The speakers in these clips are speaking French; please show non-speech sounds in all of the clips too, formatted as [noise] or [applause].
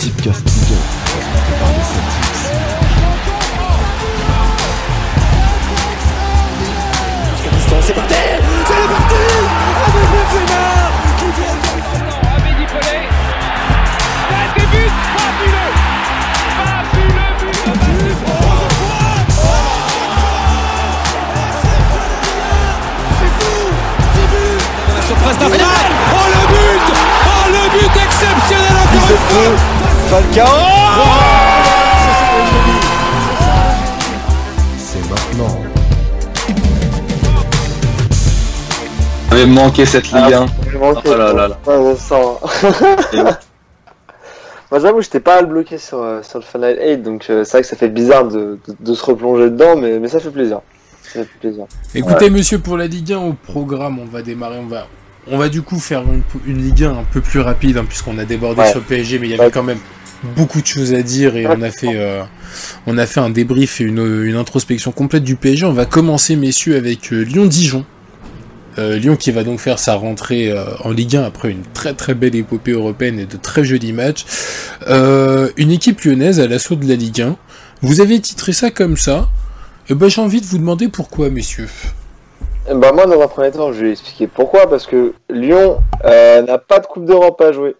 Ligue 1, présenté. C'est parti C'est parti Avec C'est fou 10 buts La surprise d'Arsenal Oh le but Oh le but exceptionnel encore une fois Falcao C'est maintenant. J'avais manqué cette Ligue 1. J'ai manqué, Oh là là là. Ouais. [laughs] Moi j'avoue, j'étais pas à le bloquer sur, euh, sur le Final 8, donc euh, c'est vrai que ça fait bizarre de, de, de se replonger dedans, mais, mais ça fait plaisir. Ça fait plaisir. Écoutez, monsieur, pour la Ligue 1 au programme, on va démarrer, on va, on va du coup faire une, une Ligue 1 un peu plus rapide, hein, puisqu'on a débordé Ouais. sur le PSG, mais il y avait Ouais. quand même beaucoup de choses à dire et on a fait, euh, on a fait un débrief et une, une introspection complète du PSG. On va commencer, messieurs, avec euh, Lyon-Dijon. Euh, Lyon qui va donc faire sa rentrée en Ligue 1 après une très très belle épopée européenne et de très jolis matchs. Une équipe lyonnaise à l'assaut de la Ligue 1. Vous avez titré ça comme ça. Eh ben, J'ai envie de vous demander pourquoi, messieurs. Ben, moi, dans un premier temps, je vais expliquer pourquoi, parce que Lyon euh, n'a pas de Coupe d'Europe à jouer.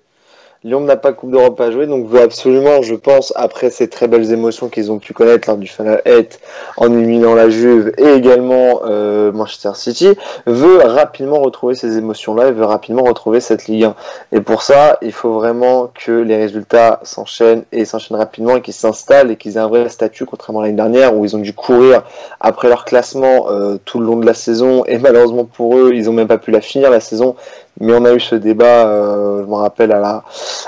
Lyon n'a pas Coupe d'Europe à jouer, donc veut absolument, je pense, après ces très belles émotions qu'ils ont pu connaître lors du Final 8 en éliminant la Juve et également euh, Manchester City, veut rapidement retrouver ces émotions-là et veut rapidement retrouver cette Ligue 1. Et pour ça, il faut vraiment que les résultats s'enchaînent et s'enchaînent rapidement et qu'ils s'installent et qu'ils aient un vrai statut, contrairement à l'année dernière où ils ont dû courir après leur classement euh, tout le long de la saison et malheureusement pour eux, ils n'ont même pas pu la finir la saison. Mais on a eu ce débat, euh, je me rappelle à la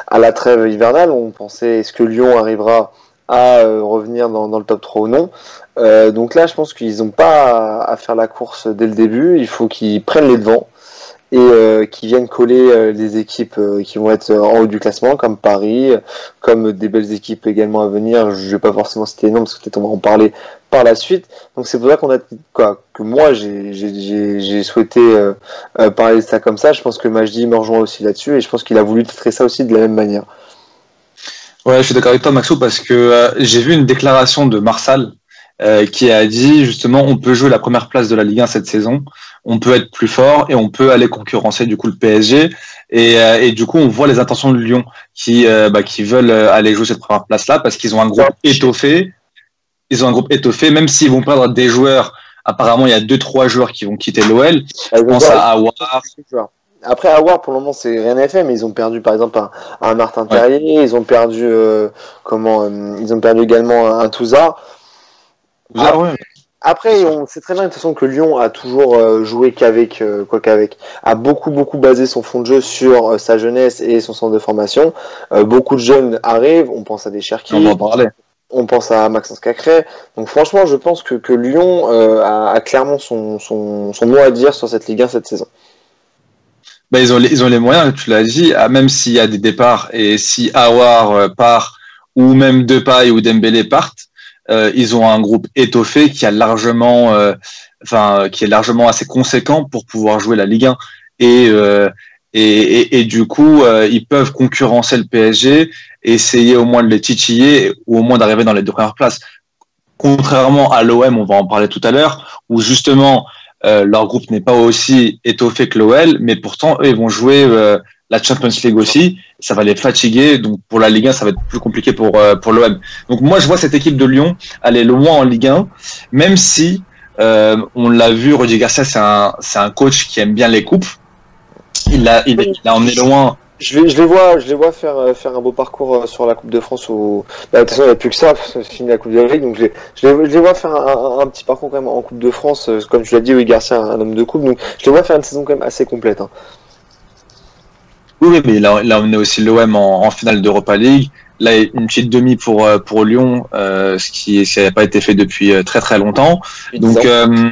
à la trêve hivernale, on pensait est-ce que Lyon arrivera à euh, revenir dans, le top 3 ou non? Euh, donc là, je pense qu'ils n'ont pas à, à faire la course dès le début. Il faut qu'ils prennent les devants et qu'ils viennent coller les équipes qui vont être en haut du classement, comme Paris, comme des belles équipes également à venir. Je vais pas forcément citer les noms parce que peut-être on va en parler par la suite. Donc c'est pour ça qu'on a quoi que moi j'ai souhaité euh, euh, parler de ça comme ça. Je pense que Majdi me rejoint aussi là-dessus et je pense qu'il a voulu traiter ça aussi de la même manière. Ouais, je suis d'accord avec toi, Maxou, parce que euh, j'ai vu une déclaration de Marsal qui a dit justement on peut jouer la première place de la Ligue 1 cette saison, on peut être plus fort et on peut aller concurrencer du coup le PSG. Et, et du coup, on voit les intentions de Lyon qui, bah, qui veulent aller jouer cette première place-là parce qu'ils ont un groupe étoffé. Ils ont un groupe étoffé, même s'ils vont perdre des joueurs. Apparemment, il y a deux trois joueurs qui vont quitter l'OL. Je pense à Awar. Après Awar pour le moment c'est rien à fait mais ils ont perdu par exemple un, un Martin Terrier, ils ont perdu euh, comment euh, ils ont perdu également un. Ah ouais. Après, on sait très bien de toute façon que Lyon a toujours euh, joué qu'avec quoi qu'avec, a beaucoup beaucoup basé son fond de jeu sur sa jeunesse et son centre de formation. Beaucoup de jeunes arrivent, on pense à des Cherki, On en parler. On pense à Maxence Cacré. Donc franchement, je pense que, Lyon euh, a, clairement son, mot à dire sur cette Ligue 1 cette saison. Bah, ils, ont les, moyens, tu l'as dit, ah, même s'il y a des départs et si Awar euh, part ou même Depay ou Dembélé partent, euh, ils ont un groupe étoffé qui a largement, qui est largement assez conséquent pour pouvoir jouer la Ligue 1 et et, et, et du coup, euh, ils peuvent concurrencer le PSG, essayer au moins de les titiller ou au moins d'arriver dans les deux premières places. Contrairement à l'OM, on va en parler tout à l'heure, où justement euh, leur groupe n'est pas aussi étoffé que l'OL, mais pourtant eux ils vont jouer euh, la Champions League aussi, ça va les fatiguer, donc pour la Ligue 1 ça va être plus compliqué pour euh, pour l'OM. Donc moi je vois cette équipe de Lyon aller loin en Ligue 1, même si euh, on l'a vu, Rudy Garcia c'est un c'est un coach qui aime bien les coupes. Il a il, il a emmené loin Je les, je les vois, je les vois faire, euh, faire un beau parcours euh, sur la Coupe de France. Au... Bah, de toute façon, il n'y a plus que ça, c'est fini la Coupe de Ligue, donc je les, je les, je les vois faire un, un- un petit parcours quand même en Coupe de France. euh, Comme tu l'as dit, oui, Garcia, un homme de coupe, donc je les vois faire une saison quand même assez complète. hein. Oui, mais il a, il a emmené aussi l'OM en, en finale d'Europa League. Là, une petite demi pour pour Lyon, euh, ce qui n'a pas été fait depuis très très longtemps. Donc euh,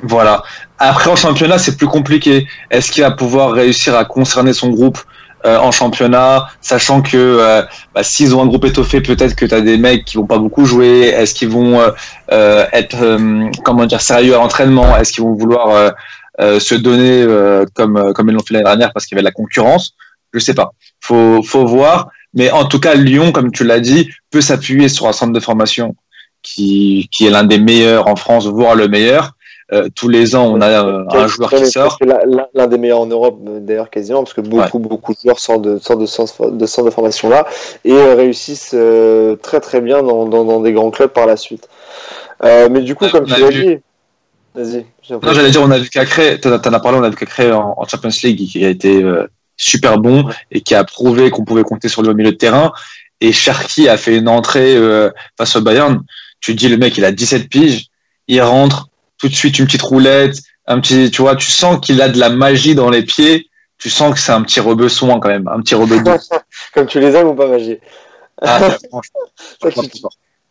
voilà. Après en championnat, c'est plus compliqué. Est-ce qu'il va pouvoir réussir à concerner son groupe euh, en championnat, sachant que euh, bah, s'ils ont un groupe étoffé, peut-être que tu as des mecs qui vont pas beaucoup jouer. Est-ce qu'ils vont euh, euh, être euh, comment dire sérieux à l'entraînement? Est-ce qu'ils vont vouloir euh, se donner comme comme ils l'ont fait l'année dernière parce qu'il y avait de la concurrence? Je sais pas. Faut faut voir. Mais en tout cas, Lyon, comme tu l'as dit, peut s'appuyer sur un centre de formation qui, qui est l'un des meilleurs en France, voire le meilleur. Euh, tous les ans, on a euh, un joueur qui sort. L'un des meilleurs en Europe, d'ailleurs, quasiment, parce que beaucoup, beaucoup de joueurs sortent de, sortent de, centres de, centre de formation là et euh, réussissent très, très bien dans, dans, dans, des grands clubs par la suite. mais du coup, comme tu l'as dit, vas-y. Non, j'allais dire, on a vu Cacré, t'en as parlé, on a vu Cacré en, en Champions League, qui a été super bon et qui a prouvé qu'on pouvait compter sur lui au milieu de terrain. Et Cherki a fait une entrée face au Bayern. Tu dis, le mec, il a 17 piges, il rentre, tout de suite une petite roulette, un petit, tu vois, tu sens qu'il a de la magie dans les pieds. Tu sens que c'est un petit rebeu-son quand même, un petit rebeu Comme tu les aimes ou pas magie ah, franchement,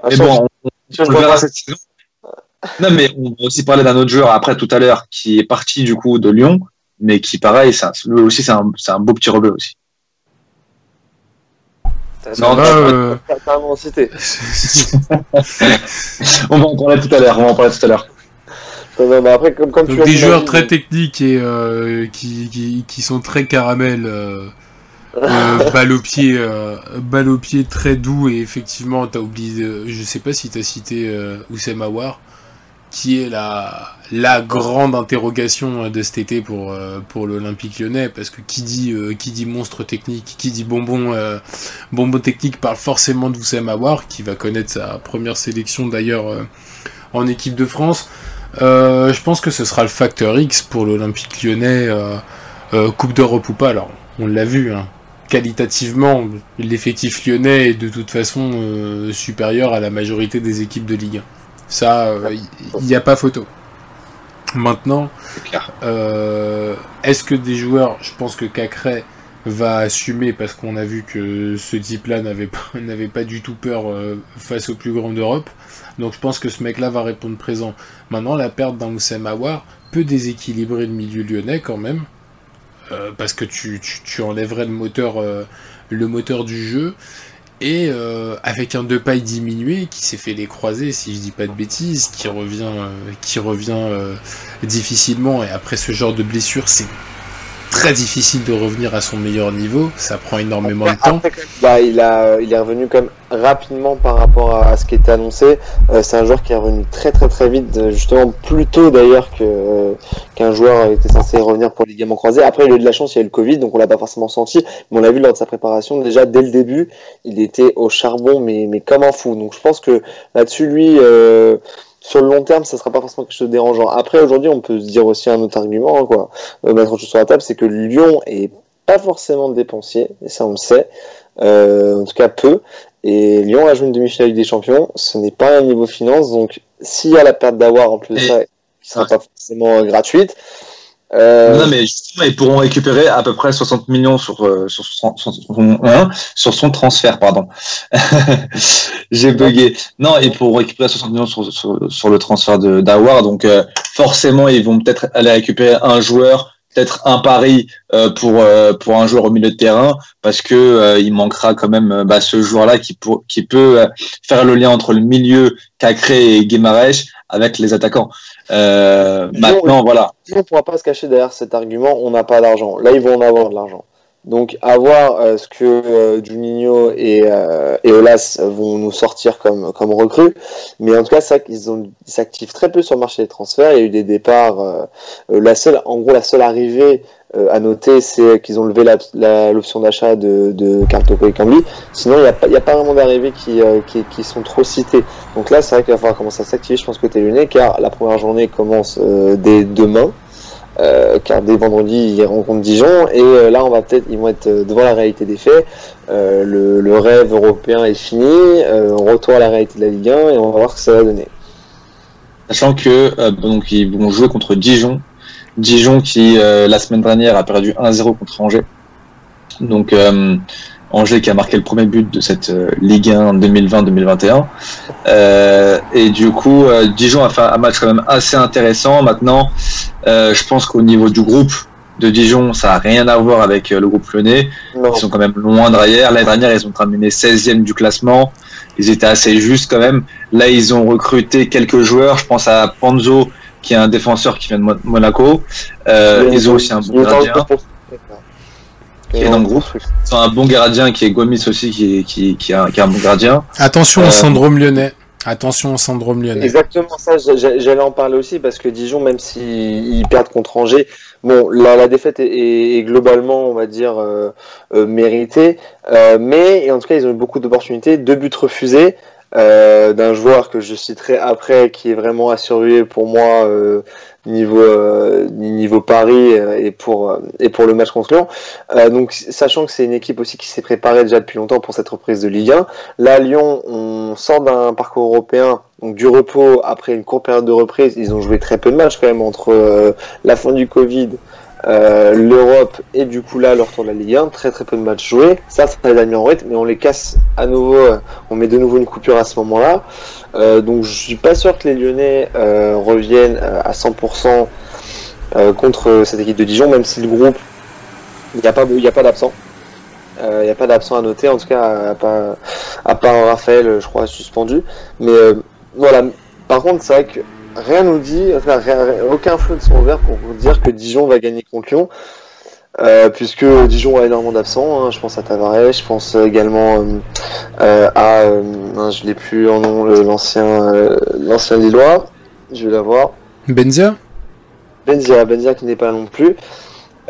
mais bon, on, verra cette saison. Non, mais on va aussi parler d'un autre joueur après tout à l'heure qui est parti du coup de Lyon, mais qui pareil, ça, lui aussi c'est un, un, beau petit rebeu aussi. Non, euh... on va en parler tout à l'heure. On va en parler tout à l'heure après, comme, comme des joueurs très techniques et euh, qui, qui, qui, sont très caramel, euh, [laughs] euh, balle au pied, euh, balle au pied très doux et effectivement, t'as oublié, je sais pas si t'as cité euh, Oussem Aouar, qui est la la grande interrogation de cet été pour pour l'Olympique Lyonnais parce que qui dit qui dit monstre technique, qui dit bonbon bonbon technique parle forcément d'Oussem Aouar qui va connaître sa première sélection d'ailleurs en équipe de France. Euh, je pense que ce sera le facteur X pour l'Olympique lyonnais, euh, euh, Coupe d'Europe ou pas. Alors, on l'a vu, hein. qualitativement, l'effectif lyonnais est de toute façon supérieur à la majorité des équipes de Ligue 1. Ça, il n'y a pas photo. Maintenant, est-ce que des joueurs, je pense que Cacré va assumer parce qu'on a vu que ce type-là n'avait pas, [laughs] n'avait pas du tout peur face aux plus grands d'Europe. Donc je pense que ce mec-là va répondre présent. Maintenant, la perte d'un Oussem Aouar peut déséquilibrer le milieu lyonnais quand même. Euh, parce que tu, tu, enlèverais le moteur, euh, le moteur du jeu. Et euh, avec un Depay diminué qui s'est fait les croiser, si je dis pas de bêtises, qui revient, qui revient difficilement. Et après ce genre de blessure, c'est très difficile de revenir à son meilleur niveau. Ça prend énormément de temps. bah, il, a, il est revenu quand même rapidement par rapport à, ce qui était annoncé. Euh, c'est un joueur qui est revenu très très très vite, justement plus tôt d'ailleurs que euh, qu'un joueur était censé revenir pour les gamins croisés. Après, il a eu de la chance, il y a eu le Covid, donc on l'a pas forcément senti, mais on l'a vu lors de sa préparation. Déjà dès le début, il était au charbon, mais mais comme un fou. Donc je pense que là-dessus, lui. Euh, sur le long terme, ça sera pas forcément quelque chose de dérangeant. Après, aujourd'hui, on peut se dire aussi un autre argument, hein, quoi, euh, mettre autre chose sur la table, c'est que Lyon est pas forcément dépensier, et ça on le sait, euh, en tout cas peu. Et Lyon a joué une demi-finale des Champions, ce n'est pas un niveau finance, donc s'il y a la perte d'avoir en plus de ça, qui sera pas forcément gratuite, euh... Non, mais justement, ils pourront récupérer à peu près 60 millions sur, euh, sur, son, transfert, pardon. [laughs] J'ai bugué. Non, ils pourront récupérer 60 millions sur, sur, le transfert d'Awar. Donc, euh, forcément, ils vont peut-être aller récupérer un joueur, peut-être un pari euh, pour, pour un joueur au milieu de terrain, parce que il manquera quand même bah, ce joueur-là qui, qui peut faire le lien entre le milieu Cacré et Guimarães avec les attaquants. Euh, maintenant, voilà. On ne pourra pas se cacher derrière cet argument, on n'a pas d'argent. Là, ils vont en avoir de l'argent. Donc, à voir euh, ce que euh, Juninho et, euh, et Olas vont nous sortir comme, comme recrues. Mais en tout cas, c'est qu'ils s'activent très peu sur le marché des transferts. Il y a eu des départs. Euh, la seule, en gros, la seule arrivée euh, à noter, c'est qu'ils ont levé l'option d'achat de, de Cartopo et Cambly. Sinon, il n'y a, pas, a pas vraiment d'arrivées qui, euh, qui, qui, sont trop citées. Donc là, c'est vrai qu'il va falloir commencer à s'activer, je pense, côté lyonnais, car la première journée commence euh, dès demain. Euh, car dès vendredi ils rencontrent Dijon et euh, là on va peut-être ils vont être devant la réalité des faits. Le, le, rêve européen est fini on retourne à la réalité de la Ligue 1 et on va voir ce que ça va donner. Sachant que donc ils vont jouer contre Dijon. Dijon qui euh, la semaine dernière a perdu 1-0 contre Angers. Donc euh, Angers qui a marqué le premier but de cette euh, Ligue 1 2020-2021. et du coup, Dijon a fait un match quand même assez intéressant. Maintenant, je pense qu'au niveau du groupe de Dijon, ça n'a rien à voir avec le groupe lyonnais. Ils sont quand même loin derrière. L'année dernière, ils ont terminé 16e du classement. Ils étaient assez justes quand même. Là, ils ont recruté quelques joueurs. Je pense à Panzo qui est un défenseur qui vient de Monaco. Euh, ils ont aussi un bon gardien. Qui est dans le groupe. Ils ont un bon gardien qui est Gomis aussi, qui, qui, qui, a, qui a un bon gardien. Attention au Euh, syndrome lyonnais. Attention au syndrome lyonnais. Exactement ça, j'a- j'allais en parler aussi parce que Dijon, même s'ils perdent contre Angers, bon, la, la défaite est, est- est globalement, on va dire, euh, euh, méritée, euh, mais et en tout cas, ils ont eu beaucoup d'opportunités, deux buts refusés euh, d'un joueur que je citerai après, qui est vraiment à surveiller pour moi euh, niveau euh, niveau Paris euh, et pour euh, et pour le match contre Lyon. Donc, sachant que c'est une équipe aussi qui s'est préparée déjà depuis longtemps pour cette reprise de Ligue 1. Là, Lyon, on sort d'un parcours européen, donc du repos après une courte période de reprise. Ils ont joué très peu de matchs quand même entre la fin du Covid, euh, l'Europe et du coup là le retour de la Ligue 1. Très très peu de matchs joués. Ça, ça les a mis en rythme, mais on les casse à nouveau. euh, on met de nouveau une coupure à ce moment-là. Euh, donc je suis pas sûr que les Lyonnais reviennent à 100% euh, contre cette équipe de Dijon, même si le groupe, il n'y a pas, il pas d'absent. Il n'y a pas d'absent à noter, en tout cas, à, part, à part Raphaël, je crois, suspendu. Mais voilà. Par contre, c'est vrai que rien nous dit, enfin, rien- rien- aucun feu ne sont ouverts pour vous dire que Dijon va gagner contre Lyon. Euh, puisque Dijon a énormément d'absents, hein. je pense à Tavares, je pense également euh, euh, à, non, je l'ai plus en nom, l'ancien, l'ancien Lillois, je vais l'avoir. Benzia? Benzia, Benzia qui n'est pas là non plus.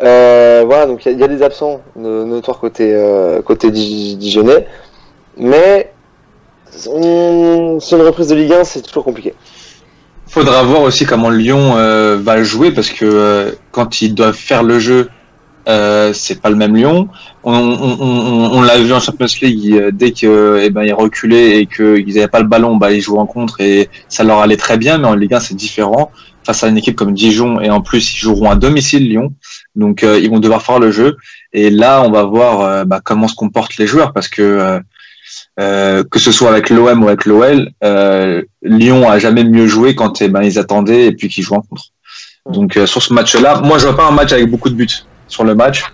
Euh, voilà, donc il y, a- il y a des absents no- notoires côté, euh, côté Di- Dijonais, mais on- sur une reprise de Ligue 1, c'est toujours compliqué. Faudra voir aussi comment Lyon euh, va jouer parce que euh, quand ils doivent faire le jeu, euh, c'est pas le même Lyon. On, on, on, on l'a vu en Champions League euh, dès que eh ben ils reculaient et qu'ils n'avaient pas le ballon, bah ils jouaient en contre et ça leur allait très bien. Mais en Ligue 1 c'est différent face à une équipe comme Dijon et en plus ils joueront à domicile Lyon, donc euh, ils vont devoir faire le jeu. Et là on va voir euh, bah, comment se comportent les joueurs parce que euh, que ce soit avec l'OM ou avec l'OL, euh, Lyon a jamais mieux joué quand eh ben, ils attendaient et puis qu'ils jouent en contre. Donc euh, sur ce match-là, moi je vois pas un match avec beaucoup de buts sur le match.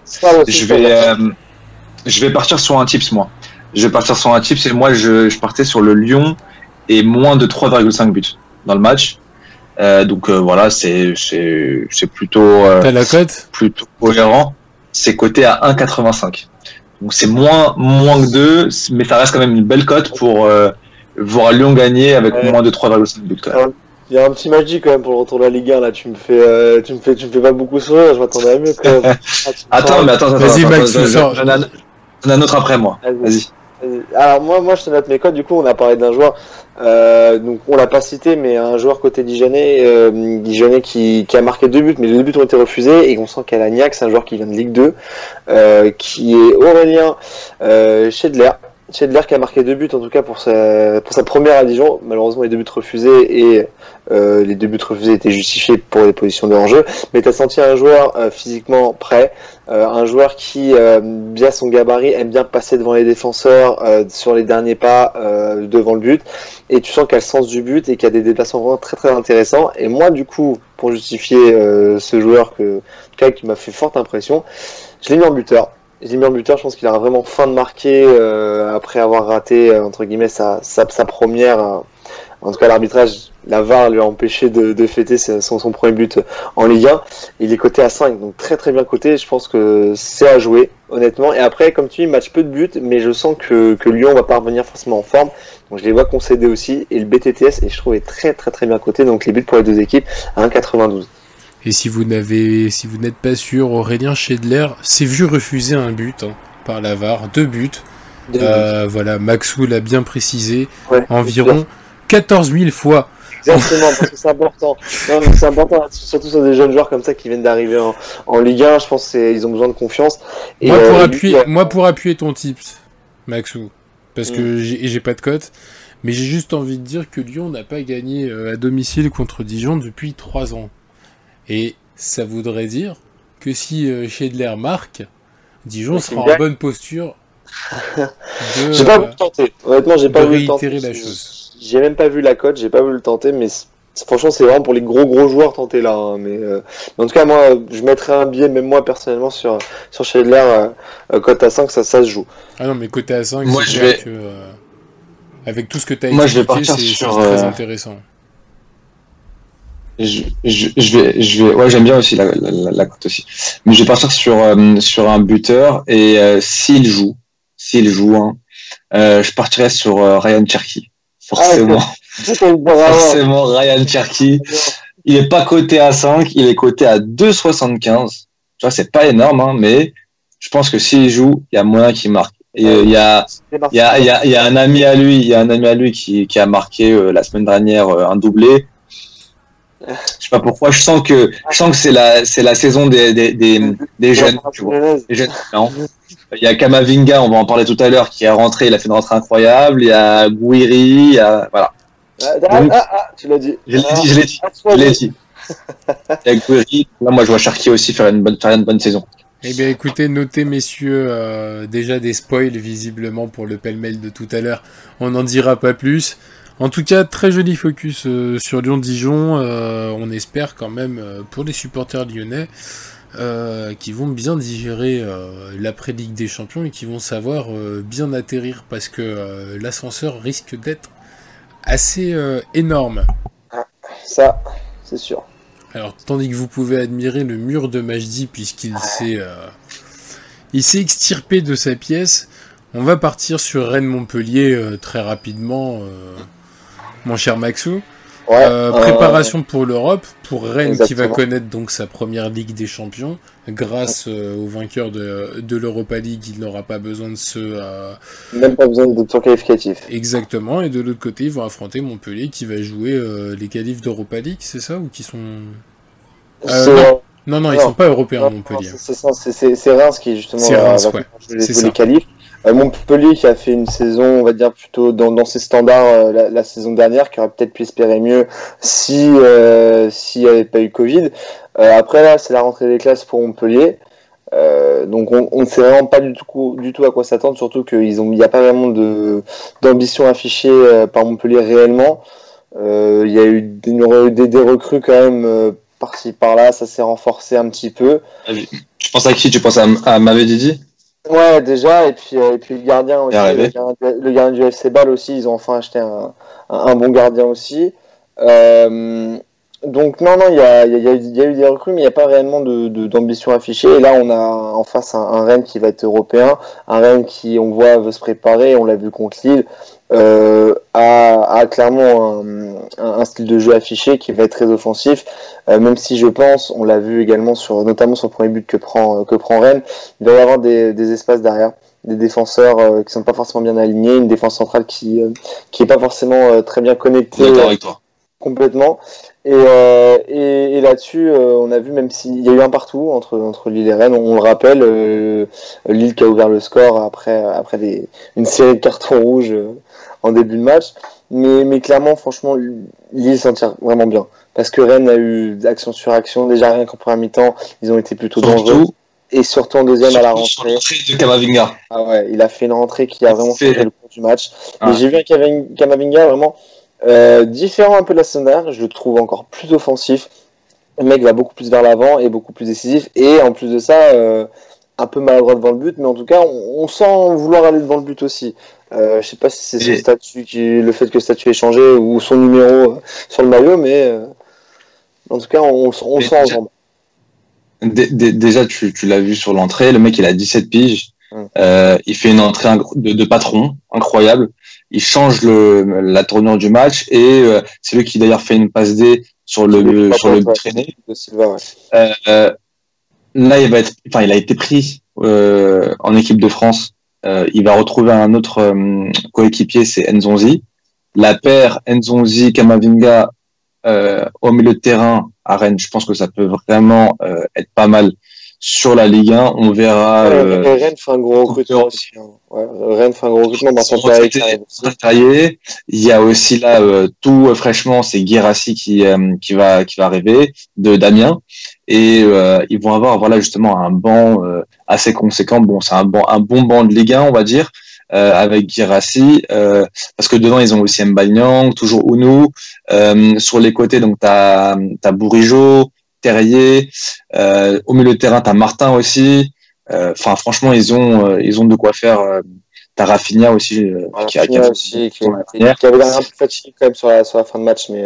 Je vais, important. euh, je vais partir sur un tips moi. Je vais partir sur un tips et moi je, je partais sur le Lyon et moins de 3,5 buts dans le match. Euh, donc euh, voilà, c'est plutôt euh, T'as la cote? plutôt cohérent. C'est coté à 1,85. Donc c'est moins moins que 2, mais ça reste quand même une belle cote pour euh, voir Lyon gagner avec Ouais. moins de 3,5 buts. quand même. Il y a un petit magie quand même pour le retour de la Ligue 1 là. Tu me fais, euh, tu me fais, tu me fais pas beaucoup sourire. Je m'attendais à mieux quand même. [laughs] Ah, Attends, sens- mais attends, attends. Vas-y, attends, Max, j'en- ai un- j'en ai un autre après moi. Vas-y. Euh, Alors moi, moi je te note mes codes. Du coup, on a parlé d'un joueur. Euh, donc on l'a pas cité, mais un joueur côté Dijonais, euh, Dijonais qui, qui a marqué deux buts, mais les deux buts ont été refusés et on sent qu'à Lagnac, c'est un joueur qui vient de Ligue 2, euh, qui est Aurélien euh, Schedler qui a marqué deux buts en tout cas pour sa, première à. Malheureusement, les deux buts refusés et euh, les deux buts refusés étaient justifiés pour les positions de hors-jeu. Mais tu as senti un joueur euh, physiquement prêt, euh, un joueur qui, via son gabarit, aime bien passer devant les défenseurs sur les derniers pas devant le but. Et tu sens qu'il a le sens du but et qu'il a des déplacements vraiment très très intéressants. Et moi, du coup, pour justifier ce joueur que, en tout qui m'a fait forte impression, je l'ai mis en buteur. Buteur, je pense qu'il aura vraiment fin de marquer euh, après avoir raté, euh, entre guillemets, sa, première. euh, en tout cas, l'arbitrage, la VAR lui a empêché de, de fêter son, son premier but en Ligue 1. Il est coté à 5, donc très très bien coté. Je pense que c'est à jouer, honnêtement. Et après, comme tu dis, match peu de buts, mais je sens que, que Lyon va pas revenir forcément en forme. Donc je les vois concéder aussi. Et le BTTS, et je trouve, est très très très bien coté. Donc les buts pour les deux équipes à 1,92. Et si vous n'avez, si vous n'êtes pas sûr, Aurélien Schedler s'est vu refuser un but hein, par la VAR, deux buts. Deux Euh, voilà, Maxou l'a bien précisé, buts. Ouais, environ 14 000 fois. Exactement, parce que c'est important. C'est surtout sur des jeunes joueurs comme ça qui viennent d'arriver en, en Ligue 1. Je pense qu'ils ont besoin de confiance. Et, moi, pour euh, appuyer, lui, moi, pour appuyer ton tips, Maxou, parce Mm. que j'ai j'ai pas de cote, mais j'ai juste envie de dire que Lyon n'a pas gagné euh, à domicile contre Dijon depuis 3 ans. Et ça voudrait dire que si euh, Schedler marque, Dijon sera en bonne posture [laughs] de, J'ai pas euh, voulu le tenter. Honnêtement, j'ai pas voulu le tenter. la chose. J'ai même pas vu la cote, j'ai pas voulu le tenter, mais franchement, c'est vraiment pour les gros gros joueurs tenter là. hein, mais, euh, mais en tout cas, moi, je mettrais un billet, même moi personnellement, sur sur Schedler, euh, euh, cote à 5, ça, ça se joue. Ah non, mais côté à 5, Moi, c'est je vais- que, euh, avec tout ce que tu as Moi, expliqué, c'est sur, très euh, intéressant. Je, je, je vais, je vais, ouais, j'aime bien aussi la, la, la, la cote aussi. Mais je vais partir sur, euh, sur un buteur et euh, s'il joue, s'il joue, hein, euh, je partirais sur euh, Ryan Cherky. Forcément, [laughs] forcément Ryan Cherky. Il est pas coté à 5, il est coté à 2,75. Tu vois, c'est pas énorme, hein, mais je pense que s'il joue, il y a moyen qu'il marque. Euh, il y a, il y a, il y a, il y a un ami à lui, il y a un ami à lui qui, qui a marqué euh, la semaine dernière euh, un doublé. Je sais pas pourquoi. Je sens que, je sens que c'est la, c'est la saison des, des, des, des jeunes. Tu vois. Des jeunes. Non. Il y a Kamavinga, on va en parler tout à l'heure, qui est rentré, il a fait une rentrée incroyable. Il y a Gouiri, il y a, voilà. Ah, ah, ah, ah, tu l'as dit. Je l'ai dit, je l'ai dit, je l'ai dit. Il y a Gouiri. Là, moi, je vois Cherki aussi faire une bonne, faire une bonne saison. Eh bien écoutez, notez messieurs, euh, déjà des spoils visiblement pour le pêle-mêle de tout à l'heure, on n'en dira pas plus. En tout cas, très joli focus euh, sur Lyon-Dijon, euh, on espère quand même euh, pour les supporters lyonnais qui vont bien digérer l'après-Ligue des Champions et qui vont savoir bien atterrir parce que l'ascenseur risque d'être assez énorme. Ça, c'est sûr. Alors, tandis que vous pouvez admirer le mur de Majdi puisqu'il s'est euh, il s'est extirpé de sa pièce, on va partir sur Rennes-Montpellier euh, très rapidement, euh, mon cher Maxou. Ouais. Euh, préparation pour l'Europe, pour Rennes qui va connaître donc sa première Ligue des Champions. Grâce euh, au vainqueur de, de l'Europa League, il n'aura pas besoin de se... euh, Même pas besoin de tour qualificatif. exactement. Et de l'autre côté, ils vont affronter Montpellier qui va jouer euh, les qualifs d'Europa League, c'est ça Ou qui sont... Euh, non. Non, non, ils sont pas européens, Non, Montpellier. c'est- Reims qui justement C'est Reims, ouais. C'est les qualifs. Euh, Montpellier qui a fait une saison, on va dire plutôt dans, ses standards euh, la, saison dernière, qui aurait peut-être pu espérer mieux si euh, s'il n'y avait pas eu Covid. Après là, c'est la rentrée des classes pour Montpellier. Donc on ne sait vraiment pas du tout, du tout à quoi s'attendre, surtout qu'il n'y a pas vraiment d'ambition affichée par Montpellier réellement. Il y a eu des, des, recrues quand même par-ci par-là, ça s'est renforcé un petit peu. Tu penses à qui? Tu penses à, à Ouais, déjà, et puis, euh, et puis le gardien aussi, le gardien, le gardien du FC Ball aussi, ils ont enfin acheté un, un, un bon gardien aussi. Euh, donc non, non, il y a, y, a, y a eu des recrues, mais il n'y a pas réellement de, de- d'ambition affichée. Et là, on a en face un, un Rennes qui va être européen, un Rennes qui, on voit, veut se préparer, on l'a vu contre Lille, euh, a, a clairement un, un, un style de jeu affiché qui va être très offensif, euh, même si je pense, on l'a vu également sur, notamment sur le premier but que prend, que prend Rennes, il va y avoir des, des espaces derrière, des défenseurs euh, qui sont pas forcément bien alignés, une défense centrale qui euh, qui est pas forcément euh, très bien connectée D'accord euh, avec toi. complètement. Et, euh, et, et là-dessus, euh, on a vu même s'il y a eu un partout entre entre Lille et Rennes, on, le rappelle, euh, Lille qui a ouvert le score après après des, une série de cartons rouges euh, en début de match. Mais, mais clairement, franchement, Lille s'en tire vraiment bien. Parce que Rennes a eu action sur action. Déjà, rien qu'en première mi-temps, ils ont été plutôt dangereux. Et surtout en deuxième à la rentrée. de Kamavinga. Ah ouais, il a fait une rentrée qui a vraiment Fait- le cours du match. Ah. Mais j'ai vu un Kamavinga vraiment euh, différent un peu de la dernière. Je le trouve encore plus offensif. Le mec va beaucoup plus vers l'avant et beaucoup plus décisif. Et en plus de ça, euh, un peu maladroit devant le but. Mais en tout cas, on, on sent vouloir aller devant le but aussi. Euh, je sais pas si c'est son statut, qui, le fait que le statut ait changé ou son numéro euh, sur le maillot, mais euh, en tout cas, on, sent en déjà- Déjà, tu, tu l'as vu sur l'entrée, le mec il a 17 piges. Euh, il fait une entrée de, de patron incroyable. Il change le, la tournure du match et c'est lui qui d'ailleurs fait une passe D sur le, sur le traîné. de Silva, ouais. Là, il va être, enfin, il a été pris en équipe de France. Euh, il va retrouver un autre euh, coéquipier, c'est Nzonzi. La paire Nzonzi Kamavinga euh, au milieu de terrain à Rennes, je pense que ça peut vraiment euh, être pas mal sur la Ligue 1. On verra. Ouais, Euh, Rennes fait un gros recrutement aussi. hein. Ouais, Rennes fait un gros recrutement. Il y a aussi là euh, tout fraîchement, c'est Guérassi qui euh, qui va qui va arriver de Damien et euh, ils vont avoir voilà justement un banc euh, assez conséquent. Bon, c'est un banc un bon banc de Ligue 1, on va dire. euh, avec Guérassi, euh, parce que devant ils ont aussi Mbanyang, toujours Ounou. Euh, sur les côtés, donc t'as as Bourigeau, Terrier. Euh, au milieu de terrain, t'as Martin aussi. Euh, Enfin, franchement, ils ont euh, ils ont de quoi faire. euh, T'as Rafinha aussi, euh, qui, a, qui a Rafinha aussi, qui, qui- avait l'air un peu fatigué quand même sur la, sur la fin de match, mais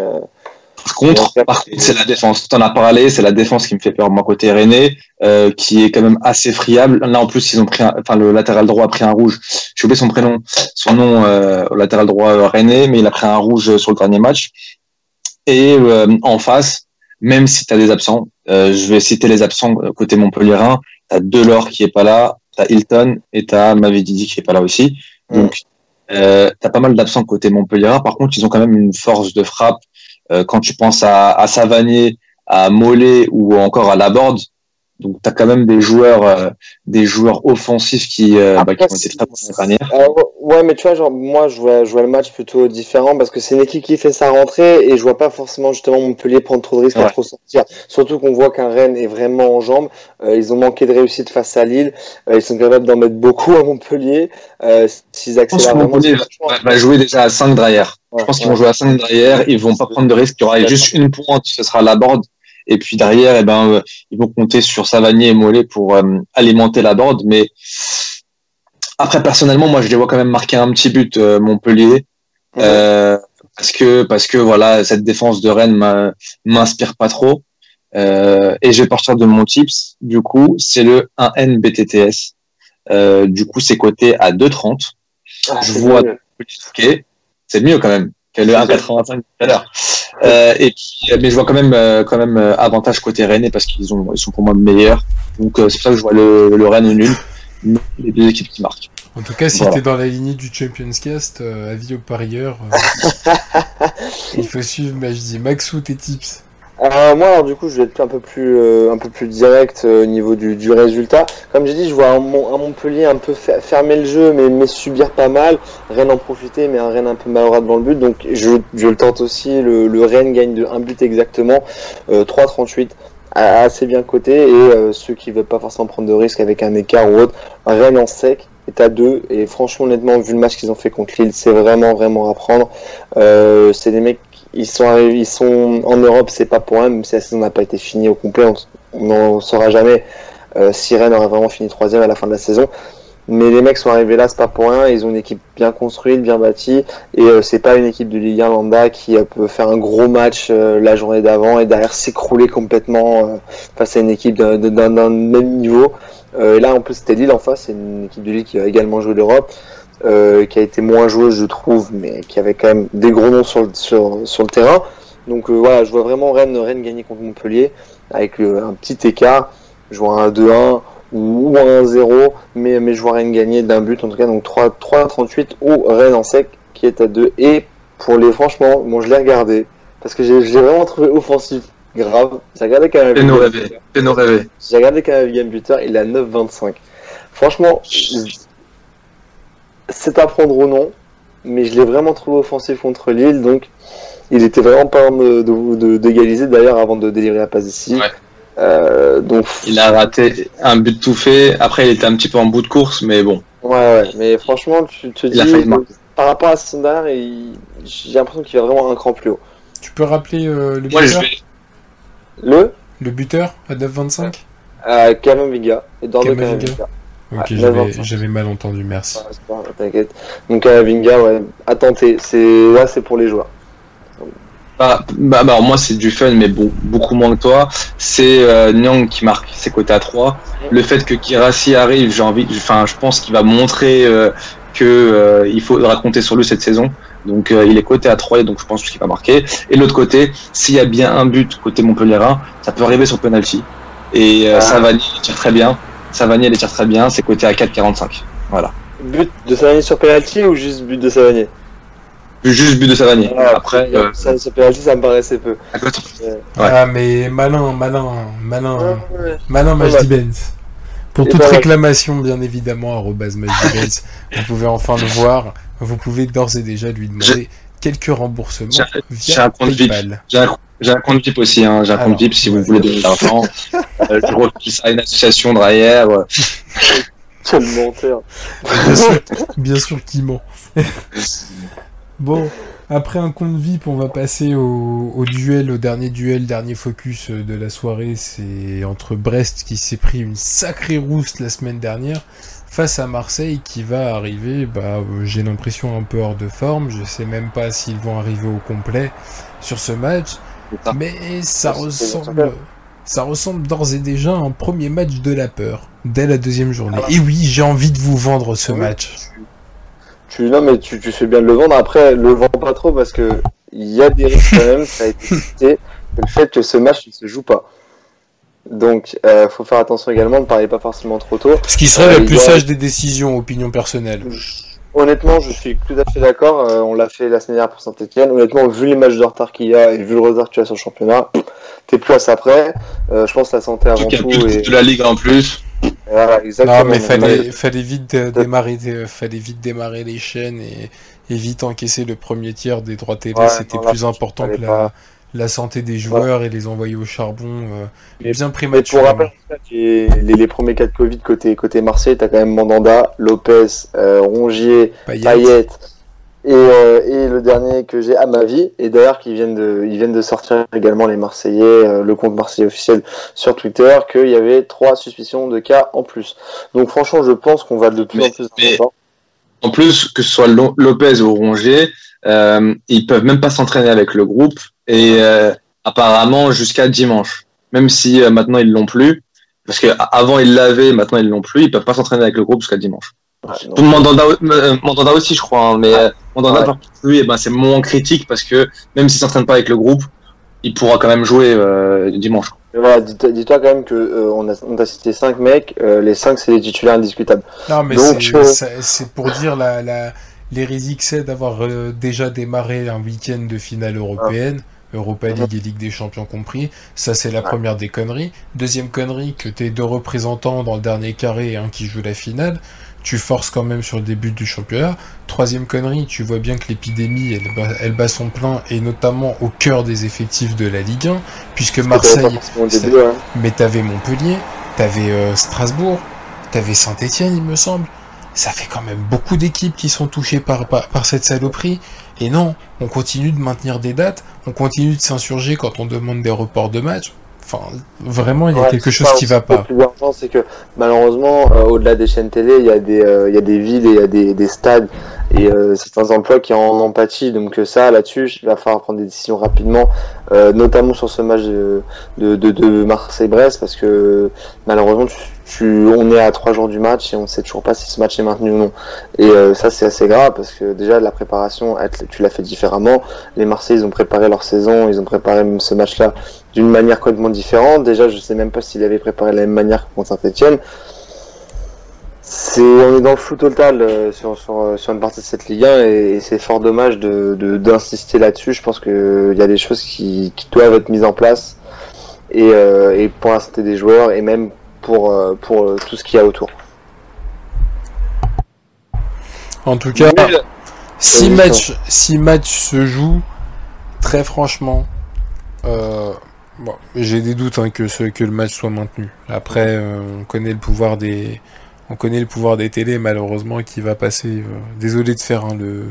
Par contre, par contre, c'est la défense. T'en as parlé, c'est la défense qui me fait peur. Moi, côté René, euh, qui est quand même assez friable. Là, en plus, ils ont pris, un, enfin, le latéral droit a pris un rouge. J'ai oublié son prénom, son nom euh, au latéral droit euh, René, mais il a pris un rouge sur le dernier match. Et euh, en face, même si tu as des absents, euh, je vais citer les absents côté Montpellierin. T'as Delors qui est pas là, t'as Hilton et t'as Mavididi qui est pas là aussi. Donc, euh, t'as pas mal d'absents côté Montpellierin. Par contre, ils ont quand même une force de frappe euh, quand tu penses à, à Savanier, à Mollet ou encore à Laborde, donc tu as quand même des joueurs, euh, des joueurs offensifs qui, euh, bah, qui ont été très bons dernière. Euh, ouais, mais tu vois, genre, moi, je vois, je vois le match plutôt différent parce que c'est une équipe qui fait sa rentrée et je vois pas forcément justement Montpellier prendre trop de risques à Ouais. trop sortir. Surtout qu'on voit qu'un Rennes est vraiment en jambes. Euh, ils ont manqué de réussite face à Lille. Euh, ils sont capables d'en mettre beaucoup à Montpellier. Euh, S'ils accélèrent vraiment. Montpellier va jouer déjà à 5 derrière. Je pense qu'ils vont jouer à 5 derrière, ils vont pas prendre de risques, il y aura juste une pointe, ce sera la board. Et puis derrière, eh ben, euh, ils vont compter sur Savanier et Mollet pour euh, alimenter la board. Mais après, personnellement, moi, je les vois quand même marquer un petit but euh, Montpellier. Euh, parce que parce que voilà cette défense de Rennes m'inspire pas trop Euh, et je vais partir de mon tips du coup c'est le 1N BTTS euh, du coup c'est coté à 2,30 Ah, je vois- mieux. ok c'est mieux quand même que le 1,85 tout à l'heure euh, et puis euh, mais je vois quand même euh, quand même euh, avantage côté Rennes parce qu'ils ont ils sont pour moi meilleurs donc euh, c'est pour ça que je vois le, le Rennes nul mais les deux équipes qui marquent En tout cas, si Voilà. t'es dans la lignée du Champions Cast, euh, avis aux parieurs, euh, [laughs] il faut suivre, bah, je dis, Maxou, tes tips. Euh, moi, alors, du coup, je vais être un peu plus, euh, direct euh, au niveau du, résultat. Comme j'ai dit, je vois un, Mon- un Montpellier un peu fer- fermer le jeu, mais, subir pas mal. Rennes en profiter, mais un Rennes un peu malheureux devant le but. Donc, je, le tente aussi. Le, Rennes gagne de un but exactement, euh, 3,38, a- assez bien coté. Et ceux qui veulent pas forcément prendre de risques avec un écart ou autre, Rennes en sec est à 2. Et franchement, honnêtement, vu le match qu'ils ont fait contre Lille, c'est vraiment, vraiment à prendre. C'est des mecs ils sont ils sont en Europe, c'est pas pour rien, même si la saison n'a pas été finie au complet, on- n'en saura jamais euh, si Rennes aurait vraiment fini troisième à la fin de la saison. Mais les mecs sont arrivés là, c'est pas pour rien. Ils ont une équipe bien construite, bien bâtie, et euh, c'est pas une équipe de Ligue 1 lambda qui euh, peut faire un gros match euh, la journée d'avant et derrière s'écrouler complètement euh, face à une équipe d'un même niveau. Et là, en plus, c'était Lille en face, c'est une équipe de Lille qui a également joué l'Europe euh, qui a été moins joueuse, je trouve, mais qui avait quand même des gros noms sur le, sur, sur le terrain. Donc euh, voilà, je vois vraiment Rennes, Rennes gagner contre Montpellier avec euh, un petit écart. Je vois un 2-1 ou un 1-0, mais, mais je vois Rennes gagner d'un but en tout cas. Donc 3 38 ou Rennes en sec qui est à 2. Et pour les, franchement, bon, je l'ai regardé parce que j'ai vraiment trouvé offensif. Grave. J'ai regardé quand même. J'ai regardé quand même Game Buter, il est à 9,25. Franchement, c'est à prendre ou non, mais je l'ai vraiment trouvé offensif contre Lille, donc il était vraiment pas de- de- de- d'égaliser d'ailleurs avant de délivrer la passe ici. Ouais. Euh, donc, Il a raté un but tout fait. Après, il était un petit peu en bout de course, mais bon. ouais, ouais, mais franchement, tu te dis, par rapport à dernière, il- j'ai l'impression qu'il va vraiment un cran plus haut. Tu peux rappeler euh, le buteur vais. Le, Le buteur à 9,25 euh, Kamavinga. Kamavinga. Ok, Ouais, j'avais 9,25. j'avais mal entendu, merci. T'inquiète. Donc Kamavinga, ouais, à tenter, c'est, là, c'est pour les joueurs. Bah, bah, bah, alors moi, c'est du fun, mais bon, beaucoup moins que toi. C'est euh, Nyang qui marque, c'est côté à 3. Le fait que Kirassi arrive, j'ai envie, enfin, je pense qu'il va montrer euh, que euh, il faudra compter sur lui cette saison. Donc, euh, il est coté à 3, et donc je pense qu'il va marquer. Et l'autre côté, s'il y a bien un but côté Montpellierin, ça peut arriver sur penalty. Et euh, Ah. Savani tire très bien. Savani il tire très bien, c'est coté à 4,45. Voilà. But de Savanier sur penalty ou juste but de Savanier? Juste but de Savani. Après, euh, ça, sur penalty, ça me paraissait peu. à côté. Ouais. Ah, mais malin, malin, malin, Ouais. malin Ouais, Majdi Benz. Pour toute réclamation, bien évidemment, arrobase Majdi Benz, [laughs] vous pouvez enfin le voir. Vous pouvez d'ores et déjà lui demander quelques remboursements via. PayPal. J'ai un, j'ai un compte VIP aussi, hein. j'ai un compte VIP si vous voulez donner de l'argent. [laughs] euh, je refile ça à une association derrière. Quel menteur. Bien sûr, [laughs] bien sûr qu'il ment. [laughs] bon, après un compte VIP, on va passer au, au duel, au dernier duel, dernier focus euh, de la soirée. C'est entre Brest qui s'est pris une sacrée rousse la semaine dernière face à Marseille qui va arriver, bah, euh, j'ai l'impression un peu hors de forme. Je sais même pas s'ils vont arriver au complet sur ce match. Mais ça ressemble, ça ressemble d'ores et déjà à un premier match de la peur dès la deuxième journée. Ah. Et oui, j'ai envie de vous vendre ce Oui. match. Tu, non, mais tu, tu fais bien de le vendre. Après, le vends pas trop parce que il y a des risques quand même. Ça a été [laughs] cité. Le fait que ce match ne se joue pas. Donc, euh, faut faire attention également. Ne parlez pas forcément trop tôt. Ce qui serait Euh, la il plus sage des décisions, opinion personnelle. Honnêtement, je suis tout à fait d'accord. Euh, on l'a fait la semaine dernière pour Saint-Etienne. Honnêtement, vu les matchs de retard qu'il y a et vu le retard que tu as sur le championnat, t'es plus à ça près. Euh, je pense que la santé avant tout. plus de Et... de la Ligue en plus. Voilà, exactement. Non, mais fallait, fallait vite démarrer, fallait vite démarrer les chaînes et, et vite encaisser le premier tiers des droits télé. Ouais, C'était plus important que la, pas. La santé des joueurs et les envoyer au charbon euh, Mais- bien Mais pour prématurément. rappel, les, les, les premiers cas de Covid côté, côté Marseille, t'as quand même Mandanda, Lopez, euh, Rongier, Payet. Payet et, euh, et le dernier que j'ai à ma vie. Et d'ailleurs, qu'ils viennent de, ils viennent de sortir également les Marseillais, euh, le compte Marseillais officiel sur Twitter, qu'il y avait trois suspicions de cas en plus. Donc franchement, je pense qu'on va de plus en Mais- plus mais- en En plus, que ce soit Lo- Lopez ou Rongier, euh, ils peuvent même pas s'entraîner avec le groupe et euh, apparemment jusqu'à dimanche. Même si euh, maintenant ils l'ont plus, parce que a- avant ils l'avaient, maintenant ils l'ont plus, ils peuvent pas s'entraîner avec le groupe jusqu'à dimanche. Ouais, donc- Tout Mandanda, euh, Mandanda aussi, je crois, hein, mais euh, Mandanda Ouais. par contre, lui, eh ben, c'est moins critique parce que même s'il s'entraîne pas avec le groupe, il pourra quand même jouer euh, dimanche. Mais voilà, dis-toi quand même que euh, on a, on a cité cinq mecs, euh, les cinq c'est des titulaires indiscutables. Non, mais Donc, c'est- euh, pour dire la, la, l'hérésie que c'est d'avoir euh, déjà démarré un week-end de finale européenne, Europa League et Ligue des Champions compris. Ça, c'est la première des conneries. Deuxième connerie, que t'es deux représentants dans le dernier carré et un qui joue la finale. Tu forces quand même sur le début du championnat. Troisième connerie, tu vois bien que l'épidémie, elle, bat- elle bat son plein, et notamment au cœur des effectifs de la Ligue 1, puisque Marseille, début, hein. mais t'avais Montpellier, t'avais euh, Strasbourg, t'avais Saint-Etienne, il me semble. Ça fait quand même beaucoup d'équipes qui sont touchées par, par, par cette saloperie. Et non, on continue de maintenir des dates, on continue de s'insurger quand on demande des reports de matchs. Enfin, vraiment, il y a Ouais, quelque chose qui va pas. plus important, c'est que malheureusement, euh, au-delà des chaînes télé, il y a des, euh, il y a des villes et il y a des, des stades et euh, certains emplois qui en ont empathie. Donc ça, là-dessus, il va falloir prendre des décisions rapidement, notamment sur ce match de, de, de, de Marseille-Brest, parce que malheureusement, tu, on est à trois jours du match et on ne sait toujours pas si ce match est maintenu ou non. Et euh, ça, c'est assez grave parce que déjà, la préparation, tu l'as fait différemment. Les Marseillais, ils ont préparé leur saison, ils ont préparé ce match-là d'une manière complètement différente. Déjà, je sais même pas s'il avait préparé de la même manière contre Saint-Etienne. C'est, on est dans le flou total euh, euh, sur une partie de cette Ligue 1 et, c'est fort dommage d'insister là-dessus. Je pense qu'il y a des choses qui, doivent être mises en place et, euh, et pour des joueurs et même pour, euh, pour euh, tout ce qu'il y a autour. En tout cas, Mais, si Oui, matchs se jouent, très franchement, euh, bon, j'ai des doutes hein, que, ce, que le match soit maintenu. Après, euh, on connaît le pouvoir des, on connaît le pouvoir des télés, malheureusement, qui va passer. euh, désolé de faire hein, le,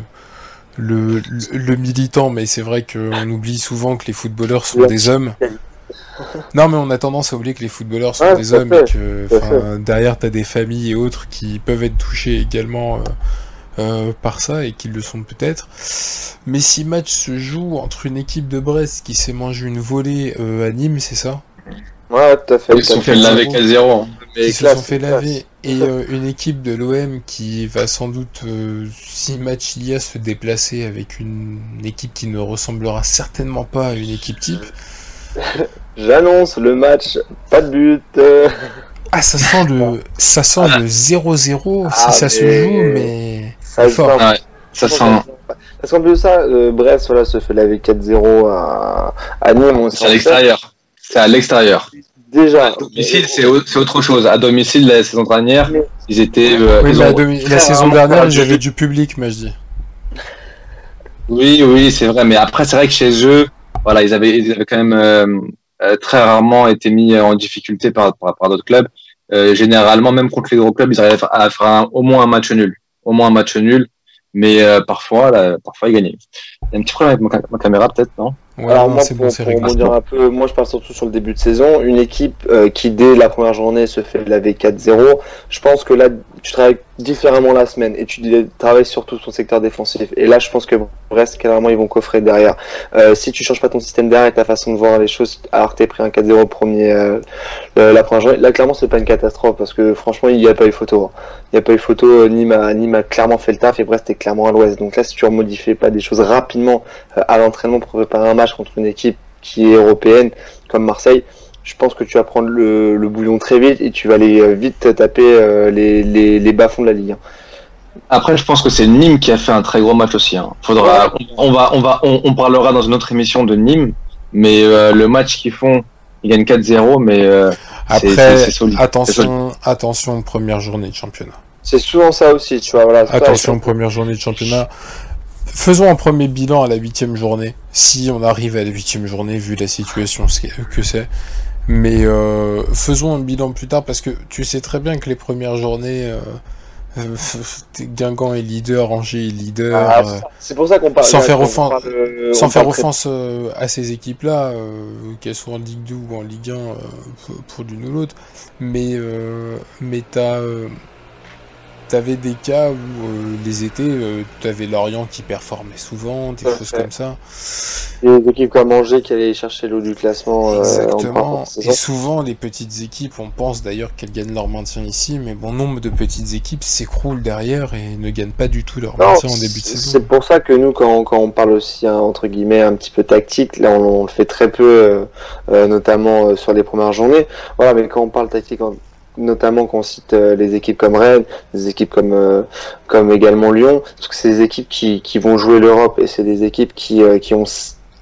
le, le, le militant, mais c'est vrai qu'on oublie souvent que les footballeurs sont des hommes. [laughs] Non, mais on a tendance à oublier que les footballeurs sont Ouais, des hommes fait, et que derrière, t'as des familles et autres qui peuvent être touchés également euh, euh, par ça et qui le sont peut-être. Mais si match se joue entre une équipe de Brest qui s'est mangé une volée euh, à Nîmes, c'est ça? Ouais, tout à fait. Ils se sont fait laver zéro. 4-0. Mais Qui se sont fait laver. Et euh, une équipe de l'OM qui va sans doute, euh, si match il y a, se déplacer avec une équipe qui ne ressemblera certainement pas à une équipe type. [laughs] J'annonce le match, pas de but. [laughs] Ah, ça sent le, ça sent le 0-0 si Ah, ça se mais- joue, mais Ça fort. sent. Ouais, ça sent. Parce qu'en plus de ça, euh, Brest voilà, se fait laver 4-0 à, à Nîmes. On C'est à l'extérieur. C'est à l'extérieur. Déjà. À domicile, c'est au- c'est autre chose. À domicile, la saison dernière, ils étaient. euh, Oui, ils mais ont- la saison dernière, ils avaient du public, je dis. Oui, oui, c'est vrai. Mais après, c'est vrai que chez eux, voilà, ils avaient, ils avaient quand même euh, très rarement été mis en difficulté par, par, par d'autres clubs. Euh, généralement, même contre les gros clubs, ils arrivaient à faire, un- au moins un match nul. Au moins un match nul. Mais euh, parfois, là, parfois, ils gagnaient. Il y a un petit problème avec ma caméra, peut-être, non? Ouais, Alors non, moi, pour, bon, pour un peu, moi je parle surtout sur le début de saison. Une équipe euh, qui dès la première journée se fait laver 4-0, je pense que là tu travailles différemment la semaine et tu travailles surtout ton secteur défensif. Et là je pense que Brest clairement ils vont coffrer derrière. Euh, si tu changes pas ton système derrière et ta façon de voir les choses alors que t'es pris un 4-0 au premier euh, la première journée, là clairement c'est pas une catastrophe parce que franchement il n'y a pas eu photo. hein. Il n'y a pas eu photo, Nîmes a, Nîmes a clairement fait le taf et Brest est clairement à l'ouest. Donc là si tu remodifies pas des choses rapidement à l'entraînement pour préparer un match contre une équipe qui est européenne comme Marseille, je pense que tu vas prendre le, le bouillon très vite et tu vas aller euh, vite te taper euh, les, les, les bas-fonds de la Ligue. Après, je pense que c'est Nîmes qui a fait un très gros match aussi. hein. Faudra, on, va, on va, on, on parlera dans une autre émission de Nîmes, mais euh, le match qu'ils font, ils gagnent 4-0, mais euh, c'est- Après, c'est- c'est solide. Attention, attention, première journée de championnat. C'est souvent ça aussi, tu vois. Voilà, Attention, pas- première journée de championnat. Faisons un premier bilan à la huitième journée, si on arrive à la huitième journée, vu la situation que c'est. Mais euh, faisons un bilan plus tard, parce que tu sais très bien que les premières journées, euh, euh, Guingamp est leader, Angers est leader. Ah, c'est pour ça qu'on parle. sans faire parle, sans faire offense à ces équipes-là, qu'elles soient en Ligue 2 ou en Ligue 1, euh, pour, l'une ou l'autre, mais, mais t'as, t'avais des cas où euh, les étés, euh, t'avais Lorient qui performait souvent, des choses comme ça. Des équipes comme Angers qui allaient chercher l'eau du classement. euh, en Exactement. Et souvent, les petites équipes, on pense d'ailleurs qu'elles gagnent leur maintien ici, mais bon nombre de petites équipes s'écroulent derrière et ne gagnent pas du tout leur Non, maintien en début de saison. C'est pour ça que nous, quand, quand on parle aussi, hein, entre guillemets, un petit peu tactique, là on, on le fait très peu, euh, notamment sur les premières journées. Voilà, mais quand on parle tactique, en- notamment quand on cite euh, les équipes comme Rennes, des équipes comme, euh, comme également Lyon, parce que c'est des équipes qui, qui vont jouer l'Europe et c'est des équipes qui, euh, qui ont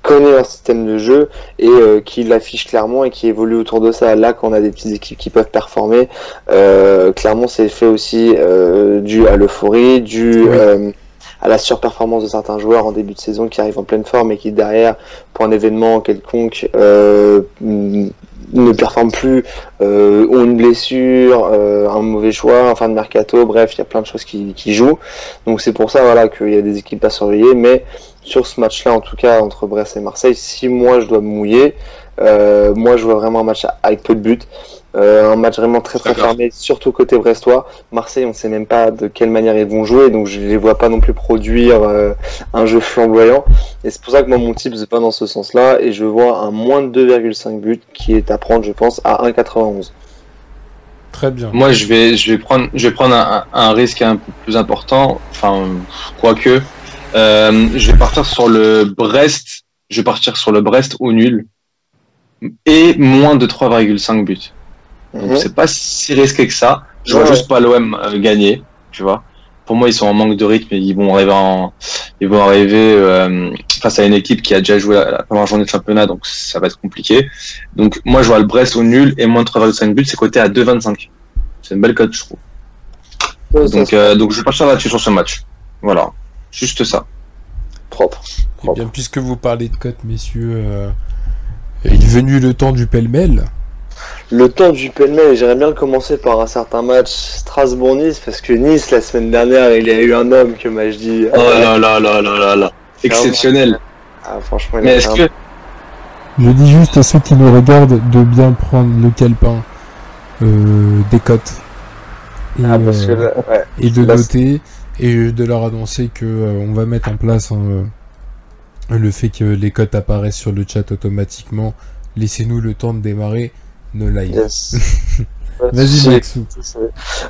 connaît leur système de jeu et euh, qui l'affichent clairement et qui évoluent autour de ça. Là, quand on a des petites équipes qui peuvent performer, euh, clairement, c'est fait aussi euh, dû à l'euphorie, dû Oui. À la surperformance de certains joueurs en début de saison qui arrivent en pleine forme et qui derrière, pour un événement quelconque, euh, mm, ne performent plus, euh, ont une blessure, euh, un mauvais choix, en fin de mercato, bref, il y a plein de choses qui, qui jouent. Donc c'est pour ça voilà qu'il y a des équipes à surveiller, mais sur ce match-là, en tout cas entre Brest et Marseille, si moi je dois me mouiller, euh, moi je vois vraiment un match avec peu de buts. Euh, un match vraiment très très fermé, surtout côté brestois. Marseille, on ne sait même pas de quelle manière ils vont jouer, donc je les vois pas non plus produire euh, un jeu flamboyant. Et c'est pour ça que moi mon type va dans ce sens-là, et je vois un moins de 2,5 buts qui est à prendre, je pense, à 1,91. Très bien. Moi, je vais, je vais prendre, je vais prendre un, un risque un peu plus important. Enfin, quoique, euh, je vais partir sur le Brest. Je vais partir sur le Brest au nul et moins de 3,5 buts. Donc Mhm. c'est pas si risqué que ça. Je vois Ouais. juste pas l'OM euh, gagner, tu vois. Pour moi, ils sont en manque de rythme et ils vont arriver en, ils vont arriver euh, face à une équipe qui a déjà joué la, la première journée de championnat, donc ça va être compliqué. Donc moi, je vois le Brest au nul et moins de 3,5 buts, c'est coté à 2,25. C'est une belle cote, je trouve. Ouais, Donc, euh, donc je vais partir là-dessus sur ce match. Voilà, juste ça. propre. Eh bien, puisque vous parlez de cote, messieurs, euh, est venu le temps du pêle-mêle. Le temps du pêle-mêle, j'aimerais bien commencer par un certain match Strasbourg-Nice, parce que Nice, la semaine dernière, il y a eu un homme que m'a je dit. Oh là là là là là là. Exceptionnel. Ah, franchement, il Mais a est-ce fait un- que Je dis juste à ceux qui nous regardent de bien prendre le calepin euh, des cotes. Et, Ah, parce que euh, là, ouais. et de là, noter et de leur annoncer que euh, on va mettre en place hein, le fait que les cotes apparaissent sur le chat automatiquement. Laissez-nous le temps de démarrer nos lives. Yes. [laughs] Vas-y Maxou.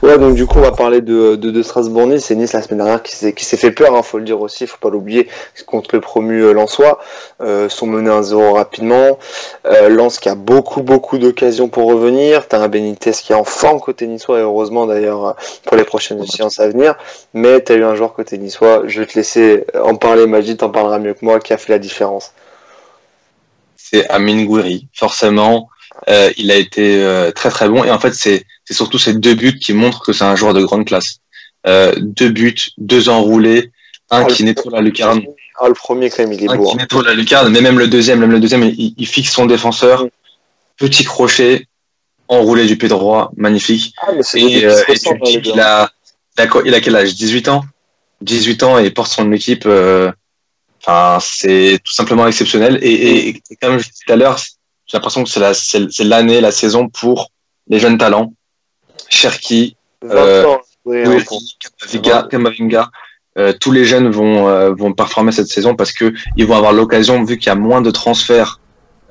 Ouais, donc du coup, on va parler de, de, de Strasbourg-Nice. C'est Nice la semaine dernière qui s'est, qui s'est fait peur, hein, faut le dire aussi, faut pas l'oublier, contre le promu euh, Lensois. Euh, sont menés 1-0 rapidement. Euh, Lens qui a beaucoup, beaucoup d'occasions pour revenir. T'as un Benitez qui est en forme côté niçois, et heureusement d'ailleurs euh, pour les prochaines séances à venir. Mais t'as eu un joueur côté niçois, je vais te laisser en parler, Magid, t'en parleras mieux que moi, qui a fait la différence? c'est Amin Gouiri. Forcément, euh, il a été euh, très très bon. Et en fait, c'est c'est surtout ces deux buts qui montrent que c'est un joueur de grande classe. Euh, deux buts, deux enroulés, un Ah, qui le- nettoie la lucarne, Ah, le premier, quand même, il est un beau. qui hein. nettoie la lucarne, mais même le deuxième, même le deuxième, il, il fixe son défenseur, Mm. petit crochet, enroulé du pied droit, magnifique. Ah, mais Et, euh, et tu dis qu'il a, il a, il a quel âge? 18 ans? 18 ans et il porte son équipe. euh, Enfin, c'est tout simplement exceptionnel. Et, et, et comme je disais tout à l'heure, j'ai l'impression que c'est la, c'est c'est l'année, la saison pour les jeunes talents. Cherki, 20 Euh, oui, pour- Kamavinga, Kamavinga, euh, tous les jeunes vont, euh, vont performer cette saison parce que ils vont avoir l'occasion, vu qu'il y a moins de transferts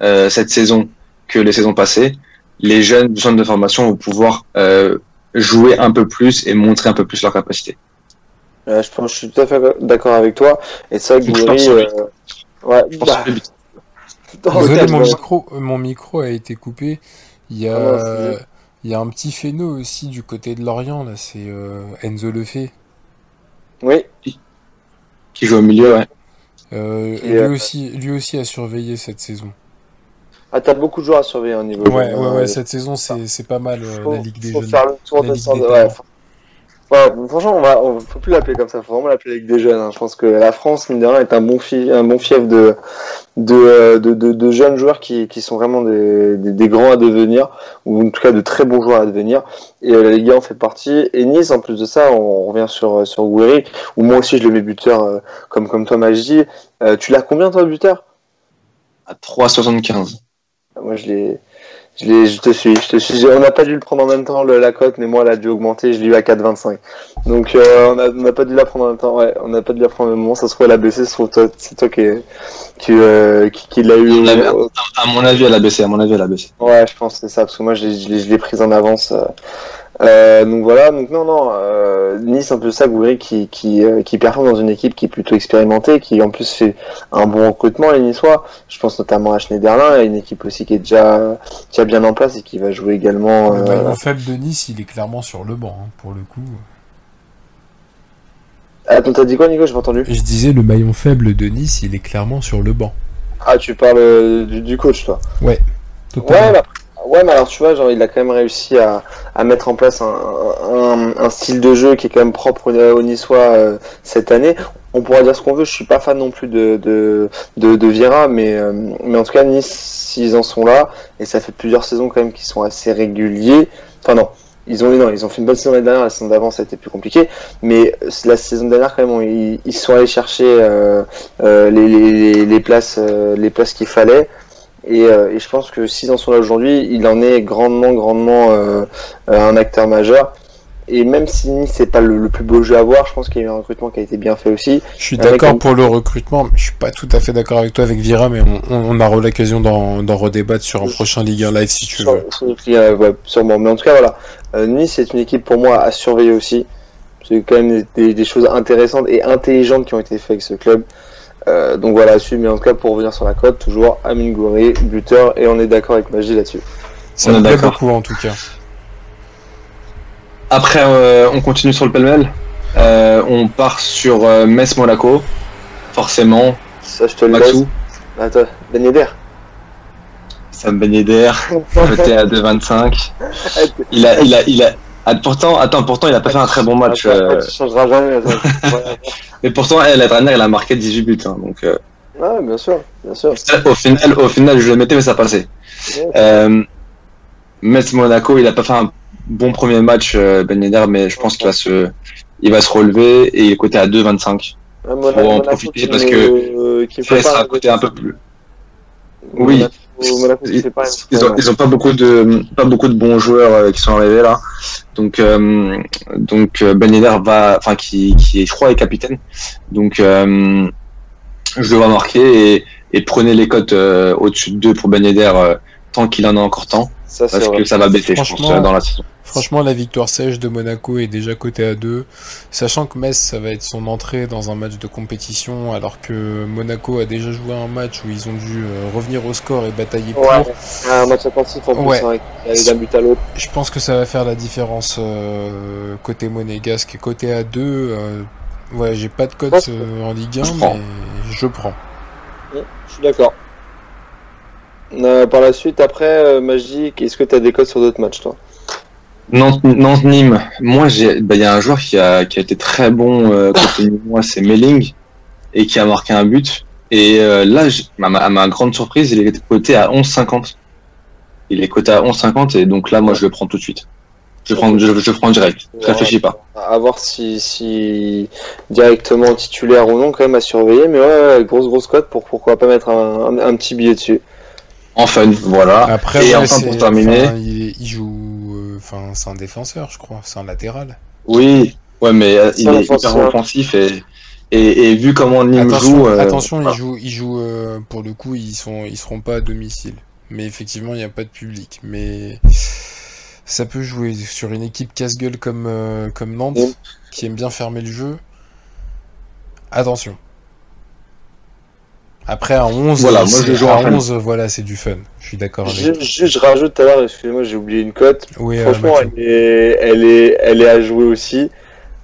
euh, cette saison que les saisons passées, les jeunes du centre de formation vont pouvoir euh, jouer un peu plus et montrer un peu plus leur capacité. Ouais, je pense, je suis tout à fait d'accord avec toi. Et euh, ouais, Je pense bah, que le but- dans le Désolé, cadre- mon micro, euh, mon micro a été coupé. Il y a, Ah il y a un petit phéno aussi du côté de Lorient, là, c'est euh, Enzo Lefebvre. Oui, qui joue au milieu, ouais. Euh, lui, euh, aussi, lui aussi a surveillé cette saison. ah, t'as beaucoup de joueurs à surveiller au niveau. Ouais, jeune, ouais, ouais, cette saison, c'est c'est pas mal, faut, la Ligue des faut Jeunes. faire le tour La de Ligue centre. des Ouais, talents. faut- Ouais, franchement, on va, on faut plus l'appeler comme ça. Faut vraiment l'appeler Ligue des Jeunes. hein. Je pense que la France, mine de rien, est un bon fief, un bon fief de, de, euh, de, de, de jeunes joueurs qui, qui sont vraiment des, des, des grands à devenir, ou en tout cas de très bons joueurs à devenir. Et euh, la Ligue 1 en fait partie. Et Nice, en plus de ça, on revient sur, sur Gouiri, où moi aussi je le mets buteur, euh, comme, comme toi, Magie. Euh, tu l'as combien, toi, buteur? À 3,75. Moi, je l'ai. Je, je te suis, je te suis. On n'a pas dû le prendre en même temps, le, la cote, mais moi, elle a dû augmenter. Je l'ai eu à 4,25. Donc, euh, on n'a pas dû la prendre en même temps. Ouais, on n'a pas dû la prendre au même moment. Ça se trouve, elle a baissé. Ça se trouve, toi- c'est toi qui, qui, euh, qui, qui l'a eu. On au- À mon avis, elle a baissé. À mon avis, elle a baissé. Ouais, je pense que c'est ça, parce que moi, je l'ai- je l'ai je l'ai prise en avance. Euh. Euh, donc voilà, donc non, non, euh, Nice, un peu ça, Gouiri, qui, qui, euh, qui performe dans une équipe qui est plutôt expérimentée, qui en plus fait un bon recrutement, les Niçois. Je pense notamment à Schneiderlin, une équipe aussi qui est déjà, a bien en place et qui va jouer également. Le euh, maillon faible de Nice, il est clairement sur le banc, hein, pour le coup. Attends, t'as dit quoi, Nico? J'ai pas entendu. Je disais, le maillon faible de Nice, il est clairement sur le banc. Ah, tu parles euh, du, du coach, toi? Ouais, Totalement. bah, ouais, mais alors tu vois, genre, il a quand même réussi à, à mettre en place un, un, un style de jeu qui est quand même propre au, Niçois euh, cette année. On pourra dire ce qu'on veut, je suis pas fan non plus de, de, de, de Vieira, mais, euh, mais en tout cas, Nice, ils en sont là, et ça fait plusieurs saisons quand même qui sont assez réguliers. Enfin, non. Ils ont, non, ils ont fait une bonne saison l'année dernière, la saison d'avant ça a été plus compliqué, mais la saison dernière quand même, ils, ils sont allés chercher euh, euh, les, les, les places, euh, les places qu'il fallait. Et, euh, et je pense que s'ils en sont là aujourd'hui, il en est grandement, grandement euh, euh, un acteur majeur. Et même si Nice c'est pas le, le plus beau jeu à voir, je pense qu'il y a eu un recrutement qui a été bien fait aussi. Je suis d'accord pour le recrutement, mais je suis pas tout à fait d'accord avec toi avec Vira, mais on, on, aura l'occasion d'en redébattre sur un prochain Ligue 1 live si tu Sur- veux. sur ouais, sûrement. Mais en tout cas, voilà. Euh, nice est une équipe pour moi à surveiller aussi. C'est quand même des, des choses intéressantes et intelligentes qui ont été faites avec ce club. Euh, donc voilà, à suivre. Mais en tout cas, pour revenir sur la cote, toujours Amin buteur, et on est d'accord avec Magie là-dessus. Ça On me est plaît d'accord. beaucoup en tout cas. Après, euh, on continue sur le pêle-mêle. Euh, on part sur euh, Metz-Monaco. Forcément, Ça, je te le laisse. Maxou, Attends, Ben Yedder. Sam Ben Yedder, [laughs] côté à 2,25. [laughs] Il a, il a, il a. Ah, pourtant, attends, pourtant, il a pas fait un très bon match. euh, Tu changeras jamais. [laughs] mais pourtant, la dernière, il a marqué 18 buts. hein, donc, euh, Ouais, bien sûr, bien sûr. au final, au final, je le mettais, mais ça passait. Ouais. Euh, Metz-Monaco, il a pas fait un bon premier match, euh, Ben Yedder, mais je pense qu'il va se, il va se relever et il est coté à 2,25. Ouais, Monaco- Faut en Monaco profiter parce que qui me Ça fait coté un peu plus. Oui. Monaco, Monaco Ils, fait pas ils ont, ils ont pas beaucoup de pas beaucoup de bons joueurs euh, qui sont arrivés là. Donc euh, donc euh, Ben Yedder va enfin qui qui est je crois est capitaine. Donc euh, je le vois marquer et, et prenez les cotes euh, au-dessus de 2 pour Ben Yedder euh, tant qu'il en a encore temps. Ça, parce vrai. que ça va baisser je pense Franchement, dans la saison Franchement, la victoire sèche de Monaco est déjà cotée à 2, sachant que Metz, ça va être son entrée dans un match de compétition, alors que Monaco a déjà joué un match où ils ont dû euh, revenir au score et batailler pour. Ouais, un match attensif en plus, Ouais. hein, d'un but à l'autre. Je pense que ça va faire la différence euh, côté monégasque. Côté à 2, euh, ouais, j'ai pas de cote euh, en Ligue 1, Je prends. mais je prends. Je suis d'accord. Par la suite, après, Magic, est-ce que tu as des codes sur d'autres matchs, toi? Nantes, Nantes Nîmes moi j'ai bah, il y a un joueur qui a qui a été très bon euh, côté moi c'est Melling et qui a marqué un but et euh, là à ma, à ma grande surprise il est coté à 11,50 il est coté à 11,50 et donc là moi je le prends tout de suite Je prends, je, je prends direct. Je réfléchis pas. À voir si, si directement titulaire ou non, quand même à surveiller. Mais ouais, ouais, grosse grosse cote pour pourquoi pas mettre un, un, un petit billet dessus. En fun, voilà. Après, et ouais, enfin pour c'est- terminer, enfin, il, il joue. Enfin, c'est un défenseur, je crois. C'est un latéral. oui, ouais, mais euh, il est hyper offensif et, et, et vu comment Nîmes Attention, joue, euh, attention, voilà. ils jouent, ils jouent euh, pour le coup, ils sont, ils seront pas à domicile. Mais effectivement, il n'y a pas de public. Mais ça peut jouer sur une équipe casse-gueule comme, euh, comme Nantes, Oui. qui aime bien fermer le jeu. Attention. Après, à 11, Voilà, euh, moi, je c'est- joue à en fan. 11, voilà, c'est du fun. Je suis d'accord avec. Juste, je rajoute tout à l'heure, excusez-moi, j'ai oublié une cote. Oui, euh, Franchement, elle est, elle est, elle est à jouer aussi.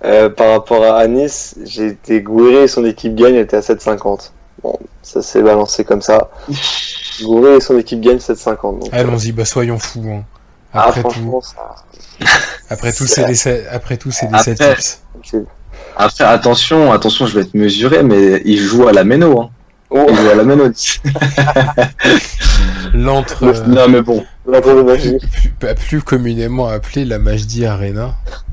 Euh, par rapport à Nice, j'ai été Gouiri et son équipe gagne était à 7,50. Bon, ça s'est balancé comme ça. [laughs] Gouiri et son équipe gagne 7,50. Donc, Allons-y, bah soyons fous. hein. ah, Après tout, ça, [laughs] après tout, c'est des, après tout, c'est des Après, attention, attention, je vais être mesuré, mais il joue à la Méno. Hein. Oh, Il joue à la Méno. L'entre, euh, non, mais bon. plus, plus- plus communément appelé la Majdi Arena. [laughs]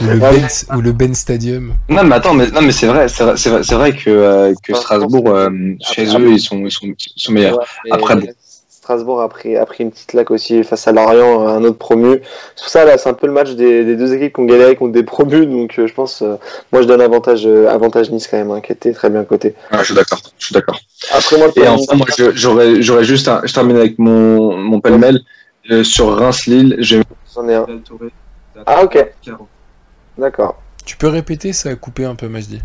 ou, le ben, ou le Ben Stadium. Non, mais attends, mais, non, mais c'est vrai, c'est vrai, c'est vrai, que, euh, que Strasbourg, euh, chez eux, ils sont, ils sont, ils sont meilleurs. Après, bon. Strasbourg a pris, a pris une petite laque aussi face à Lorient, un autre promu. Ça, là, c'est un peu le match des, des deux équipes qui ont galéré contre des promus. Donc, euh, je pense, euh, moi, je donne avantage, euh, avantage Nice quand même, hein, qui était très bien coté. Ouais, je suis d'accord, je suis d'accord. Après, moi, Et enfin, moi, je- j'aurais, j'aurais juste, un, je termine avec mon, mon pêle-mêle euh, sur Reims-Lille. J'ai j'en ai un. Ah, ok. D'accord. Tu peux répéter, ça a coupé un peu Majdi.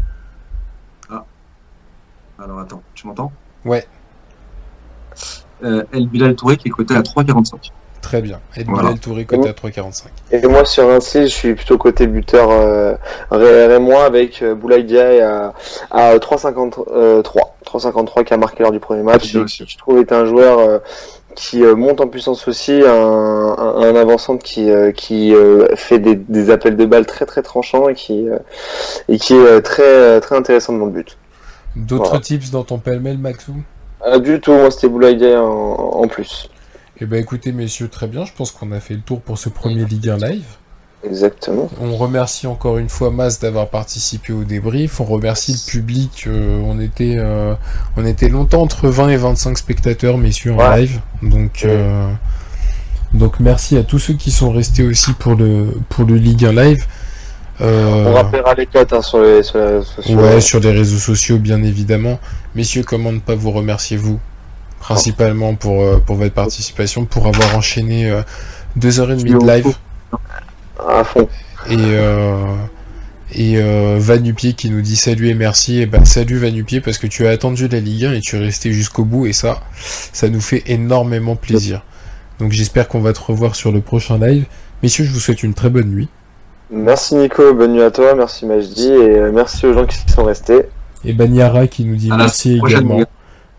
Alors attends, tu m'entends? Ouais. Euh, El Bilal Touré qui est coté à 3,45. Très bien. Voilà. Bilal Touré côté à 3,45. Et moi, sur un je suis plutôt côté buteur euh, Ré- Rémois avec euh, Boulaye Diaye à, à 3,53. 3,53 qui a marqué lors du premier match. Et qui, je trouve, est un joueur euh, qui euh, monte en puissance aussi, un, un, un avançant qui, euh, qui euh, fait des, des appels de balles très très tranchants et qui, euh, et qui est euh, très, euh, très intéressant dans le but. D'autres Voilà. tips dans ton pêle-mêle, Maxou? Euh, du tout, moi c'était Diaye en, en plus. Eh ben écoutez, messieurs, très bien. Je pense qu'on a fait le tour pour ce premier Ligue 1 live. Exactement. On remercie encore une fois Mas d'avoir participé au débrief. On remercie le public. euh, on était, euh, on était longtemps entre 20 et 25 spectateurs, messieurs, en Ouais. live. Donc, euh, donc merci à tous ceux qui sont restés aussi pour le, pour le Ligue 1 live. Euh, On rappellera les cotes hein, sur les, sur les réseaux sociaux. Ouais, sur les réseaux sociaux, bien évidemment. Messieurs, comment ne pas vous remercier, vous Principalement pour, euh, pour votre participation, pour avoir enchaîné euh, deux heures et demie de live? À fond. Et, euh, et euh, Vanupier qui nous dit salut et merci. Et ben salut Vanupier parce que tu as attendu la Ligue 1 et tu es resté jusqu'au bout. Et ça, ça nous fait énormément plaisir. Donc j'espère qu'on va te revoir sur le prochain live. Messieurs, je vous souhaite une très bonne nuit. Merci Nico, bonne nuit à toi, merci Majdi et euh, merci aux gens qui sont restés. Et Banyara qui nous dit À merci également.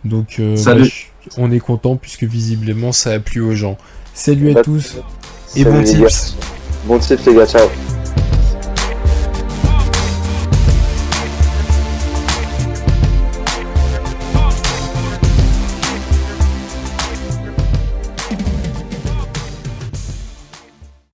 Donc euh, Salut. bah, on est content puisque visiblement ça a plu aux gens. Salut à tous et Salut bon tips. Bon tips les gars, ciao.